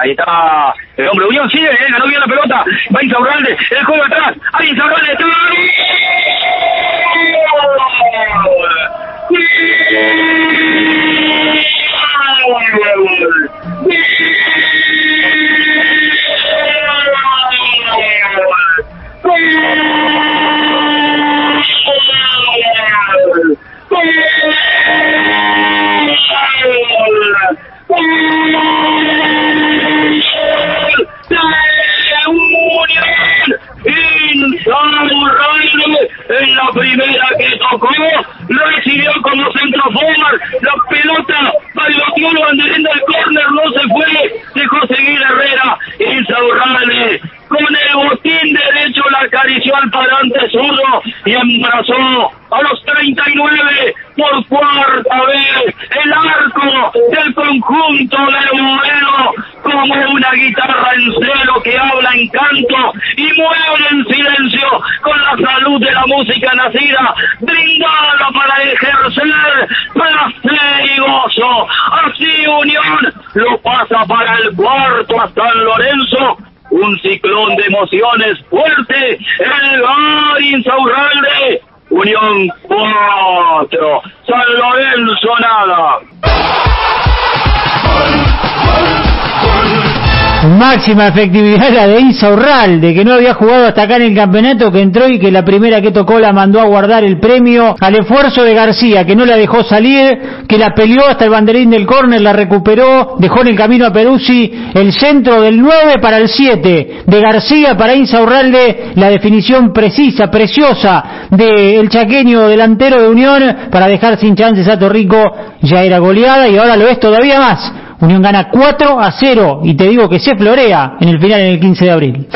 Ahí está el hombre Unión, sigue, eh, ganó bien la pelota. Va Insaurralde, el juego atrás. Ahí Insaurralde está. La primera que tocó, recibió como centro forward, la pelota bailoteó el banderín del córner, no se fue, dejó seguir Herrera, Insaurralde, con el botín derecho la acarició al parante zurdo y embrazó a los 39 por cuarta vez el arco del conjunto del Moreno como una guitarra en celo que habla en canto y mueve en silencio con la salud de la música nacida, brindada para ejercer placer y gozo. Así Unión lo pasa para el cuarto a San Lorenzo un ciclón de emociones fuerte, el Bar Insaurralde, Unión 4, San Lorenzo nada. Máxima efectividad la de Insaurralde, que no había jugado hasta acá en el campeonato, que entró y que la primera que tocó la mandó a guardar el premio al esfuerzo de García, que no la dejó salir, que la peleó hasta el banderín del córner, la recuperó, dejó en el camino a Peruzzi el centro del 9 para el 7, de García para Insaurralde, la definición precisa, preciosa del chaqueño delantero de Unión para dejar sin chances a Torrico, ya era goleada y ahora lo es todavía más. Unión gana 4 a 0 y te digo que se florea en el final en el 15 de abril.